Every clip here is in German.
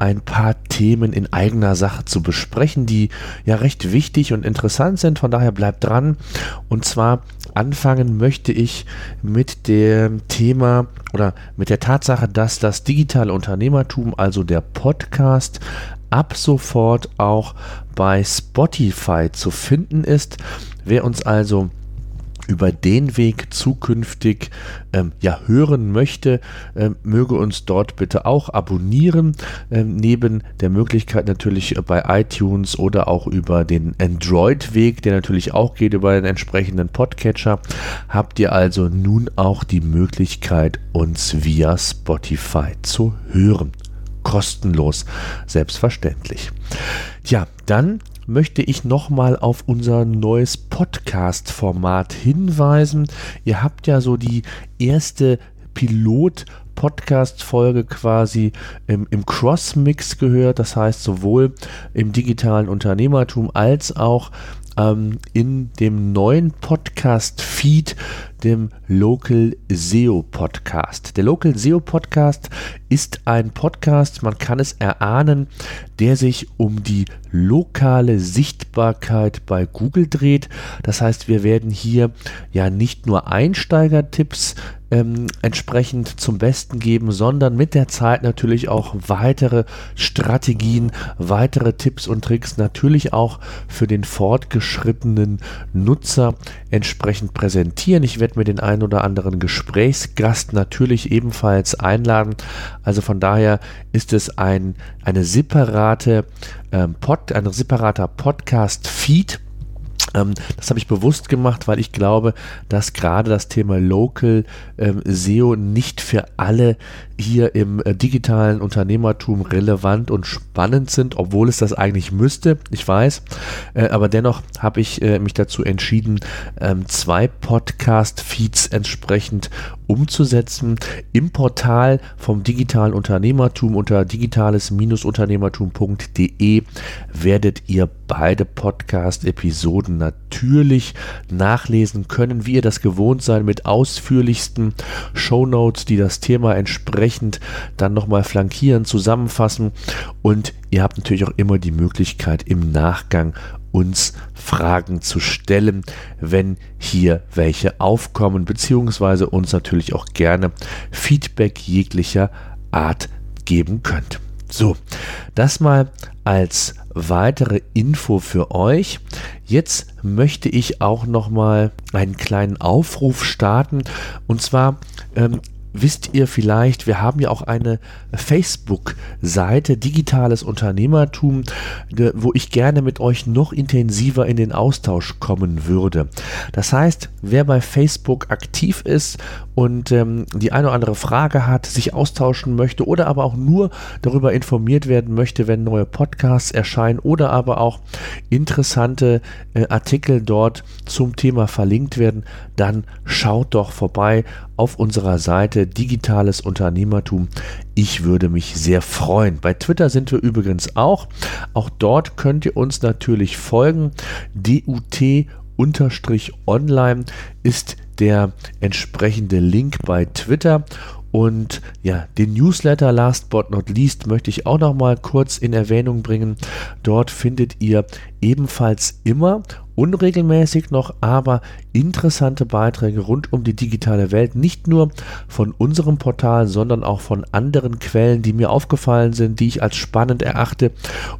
ein paar Themen in eigener Sache zu besprechen, die ja recht wichtig und interessant sind. Von daher bleibt dran. Und zwar anfangen möchte ich mit dem Thema oder mit der Tatsache, dass das digitale Unternehmertum, also der Podcast, ab sofort auch bei Spotify zu finden ist. Wer uns also über den Weg zukünftig ähm, ja, hören möchte, ähm, möge uns dort bitte auch abonnieren. Ähm, neben der Möglichkeit natürlich bei iTunes oder auch über den Android-Weg, der natürlich auch geht über den entsprechenden Podcatcher, habt ihr also nun auch die Möglichkeit, uns via Spotify zu hören. Kostenlos, selbstverständlich. Ja, dann möchte ich nochmal auf unser neues Podcast-Format hinweisen. Ihr habt ja so die erste Pilot- Podcast-Folge quasi im, im Cross-Mix gehört, das heißt sowohl im digitalen Unternehmertum als auch ähm, in dem neuen Podcast-Feed, dem Local SEO Podcast. Der Local SEO Podcast ist ein Podcast, man kann es erahnen, der sich um die lokale Sichtbarkeit bei Google dreht. Das heißt, wir werden hier ja nicht nur Einsteigertipps ähm, entsprechend zum Besten geben, sondern mit der Zeit natürlich auch weitere Strategien, weitere Tipps und Tricks natürlich auch für den fortgeschrittenen Nutzer entsprechend präsentieren. Ich werde mir den ein oder anderen Gesprächsgast natürlich ebenfalls einladen. Also von daher ist es ein, eine separate ähm, Pod, ein separater Podcast-Feed das habe ich bewusst gemacht, weil ich glaube, dass gerade das Thema Local ähm, SEO nicht für alle hier im äh, digitalen Unternehmertum relevant und spannend sind, obwohl es das eigentlich müsste. Ich weiß, äh, aber dennoch habe ich äh, mich dazu entschieden, ähm, zwei Podcast-Feeds entsprechend umzusetzen. Im Portal vom digitalen Unternehmertum unter digitales-unternehmertum.de werdet ihr beide Podcast-Episoden natürlich nachlesen können, wie ihr das gewohnt seid, mit ausführlichsten Shownotes, die das Thema entsprechend dann nochmal flankieren, zusammenfassen und ihr habt natürlich auch immer die Möglichkeit im Nachgang uns Fragen zu stellen, wenn hier welche aufkommen, beziehungsweise uns natürlich auch gerne Feedback jeglicher Art geben könnt. So, das mal als weitere Info für euch. Jetzt möchte ich auch noch mal einen kleinen Aufruf starten und zwar ähm, wisst ihr vielleicht, wir haben ja auch eine Facebook-Seite, digitales Unternehmertum, wo ich gerne mit euch noch intensiver in den Austausch kommen würde. Das heißt, wer bei Facebook aktiv ist und ähm, die eine oder andere Frage hat, sich austauschen möchte oder aber auch nur darüber informiert werden möchte, wenn neue Podcasts erscheinen oder aber auch interessante äh, Artikel dort zum Thema verlinkt werden, dann schaut doch vorbei auf unserer Seite Digitales Unternehmertum. Ich würde mich sehr freuen. Bei Twitter sind wir übrigens auch. Auch dort könnt ihr uns natürlich folgen. DUT online ist der entsprechende Link bei Twitter und ja, den Newsletter Last but not least möchte ich auch noch mal kurz in Erwähnung bringen. Dort findet ihr ebenfalls immer unregelmäßig noch, aber interessante Beiträge rund um die digitale Welt, nicht nur von unserem Portal, sondern auch von anderen Quellen, die mir aufgefallen sind, die ich als spannend erachte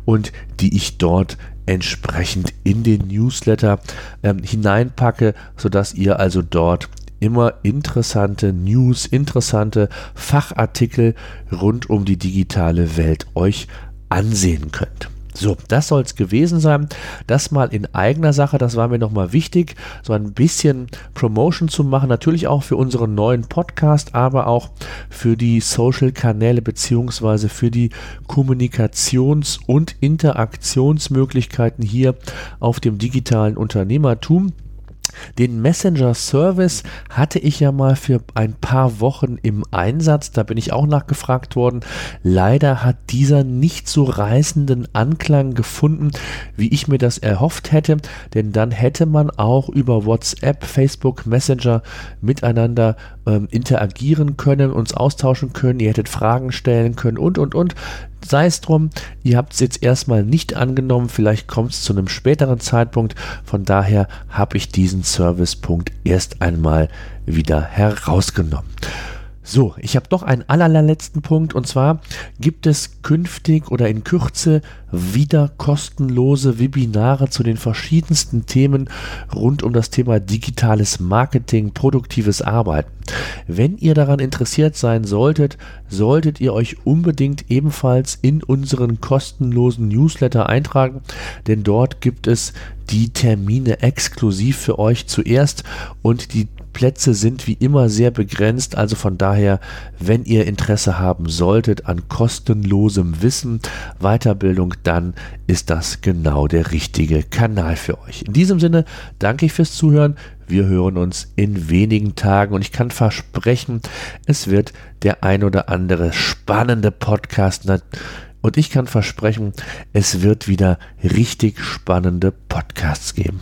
und die ich dort entsprechend in den Newsletter ähm, hineinpacke, sodass ihr also dort immer interessante News, interessante Fachartikel rund um die digitale Welt euch ansehen könnt. So, das soll es gewesen sein. Das mal in eigener Sache, das war mir nochmal wichtig, so ein bisschen Promotion zu machen. Natürlich auch für unseren neuen Podcast, aber auch für die Social-Kanäle beziehungsweise für die Kommunikations- und Interaktionsmöglichkeiten hier auf dem digitalen Unternehmertum. Den Messenger-Service hatte ich ja mal für ein paar Wochen im Einsatz. Da bin ich auch nachgefragt worden. Leider hat dieser nicht so reißenden Anklang gefunden, wie ich mir das erhofft hätte. Denn dann hätte man auch über WhatsApp, Facebook, Messenger miteinander ähm, interagieren können, uns austauschen können. Ihr hättet Fragen stellen können und, und, und sei es drum, ihr habt es jetzt erstmal nicht angenommen, vielleicht kommt es zu einem späteren Zeitpunkt. Von daher habe ich diesen Servicepunkt erst einmal wieder herausgenommen. So, ich habe doch einen allerletzten Punkt und zwar gibt es künftig oder in Kürze wieder kostenlose Webinare zu den verschiedensten Themen rund um das Thema digitales Marketing, produktives Arbeiten. Wenn ihr daran interessiert sein solltet, solltet ihr euch unbedingt ebenfalls in unseren kostenlosen Newsletter eintragen, denn dort gibt es die Termine exklusiv für euch zuerst und die Plätze sind wie immer sehr begrenzt, also von daher, wenn ihr Interesse haben solltet an kostenlosem Wissen, Weiterbildung, dann ist das genau der richtige Kanal für euch. In diesem Sinne danke ich fürs Zuhören. Wir hören uns in wenigen Tagen und ich kann versprechen, es wird der ein oder andere spannende Podcast und ich kann versprechen, es wird wieder richtig spannende Podcasts geben.